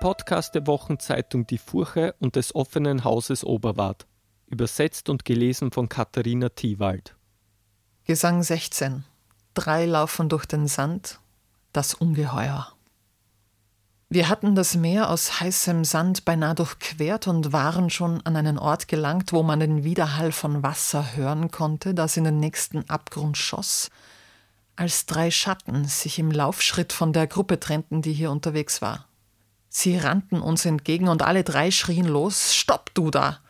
Podcast der Wochenzeitung Die Furche und des offenen Hauses Oberwart. Übersetzt und gelesen von Katharina Thiewald. Gesang 16. Drei laufen durch den Sand. Das Ungeheuer. Wir hatten das Meer aus heißem Sand beinahe durchquert und waren schon an einen Ort gelangt, wo man den Widerhall von Wasser hören konnte, das in den nächsten Abgrund schoss, als drei Schatten sich im Laufschritt von der Gruppe trennten, die hier unterwegs war. Sie rannten uns entgegen und alle drei schrien los: Stopp, du da!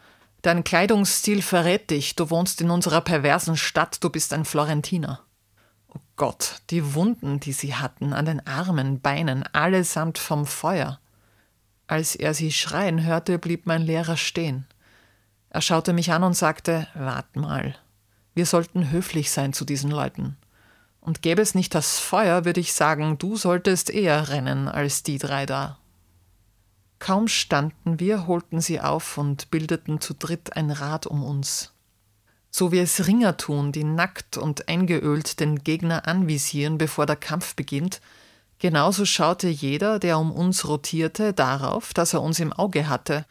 Dein Kleidungsstil verrät dich, du wohnst in unserer perversen Stadt, du bist ein Florentiner. Oh Gott, die Wunden, die sie hatten an den Armen, Beinen, allesamt vom Feuer. Als er sie schreien hörte, blieb mein Lehrer stehen. Er schaute mich an und sagte: Wart mal, wir sollten höflich sein zu diesen Leuten. Und gäbe es nicht das Feuer, würde ich sagen, du solltest eher rennen als die drei da. Kaum standen wir, holten sie auf und bildeten zu dritt ein Rad um uns. So wie es Ringer tun, die nackt und eingeölt den Gegner anvisieren, bevor der Kampf beginnt, genauso schaute jeder, der um uns rotierte, darauf, dass er uns im Auge hatte,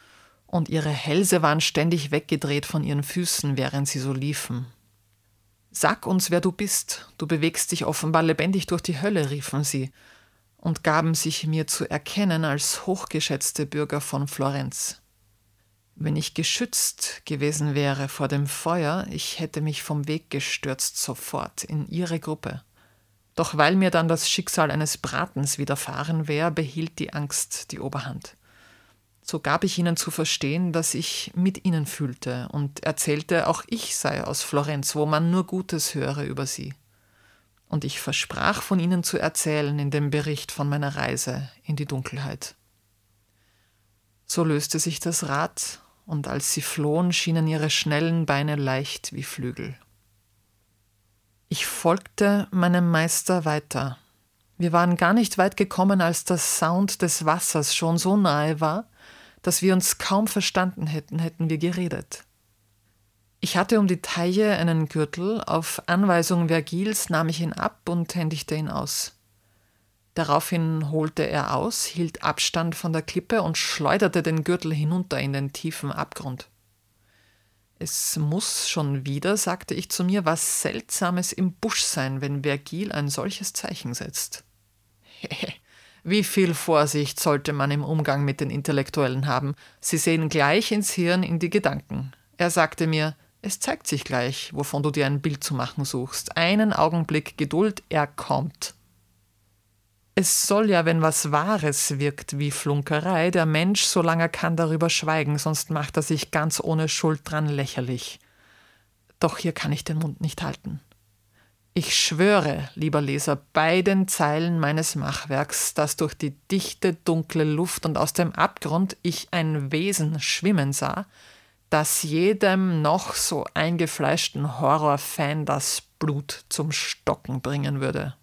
und ihre Hälse waren ständig weggedreht von ihren Füßen, während sie so liefen. Sag uns, wer du bist, du bewegst dich offenbar lebendig durch die Hölle, riefen sie, und gaben sich mir zu erkennen als hochgeschätzte Bürger von Florenz. Wenn ich geschützt gewesen wäre vor dem Feuer, ich hätte mich vom Weg gestürzt sofort in ihre Gruppe. Doch weil mir dann das Schicksal eines Bratens widerfahren wäre, behielt die Angst die Oberhand. So gab ich ihnen zu verstehen, dass ich mit ihnen fühlte und erzählte, auch ich sei aus Florenz, wo man nur Gutes höre über sie. Und ich versprach von ihnen zu erzählen in dem Bericht von meiner Reise in die Dunkelheit. So löste sich das Rad, und als sie flohen, schienen ihre schnellen Beine leicht wie Flügel. Ich folgte meinem Meister weiter. Wir waren gar nicht weit gekommen, als der Sound des Wassers schon so nahe war, dass wir uns kaum verstanden hätten, hätten wir geredet. Ich hatte um die Taille einen Gürtel, auf Anweisung Vergils nahm ich ihn ab und händigte ihn aus. Daraufhin holte er aus, hielt Abstand von der Klippe und schleuderte den Gürtel hinunter in den tiefen Abgrund. Es muss schon wieder, sagte ich zu mir, was Seltsames im Busch sein, wenn Vergil ein solches Zeichen setzt. Wie viel Vorsicht sollte man im Umgang mit den Intellektuellen haben? Sie sehen gleich ins Hirn in die Gedanken. Er sagte mir, es zeigt sich gleich, wovon du dir ein Bild zu machen suchst. Einen Augenblick Geduld, er kommt. Es soll ja, wenn was Wahres wirkt wie Flunkerei, der Mensch, solange er kann, darüber schweigen, sonst macht er sich ganz ohne Schuld dran lächerlich. Doch hier kann ich den Mund nicht halten. Ich schwöre, lieber Leser, bei den Zeilen meines Machwerks, dass durch die dichte, dunkle Luft und aus dem Abgrund ich ein Wesen schwimmen sah, das jedem noch so eingefleischten Horrorfan das Blut zum Stocken bringen würde.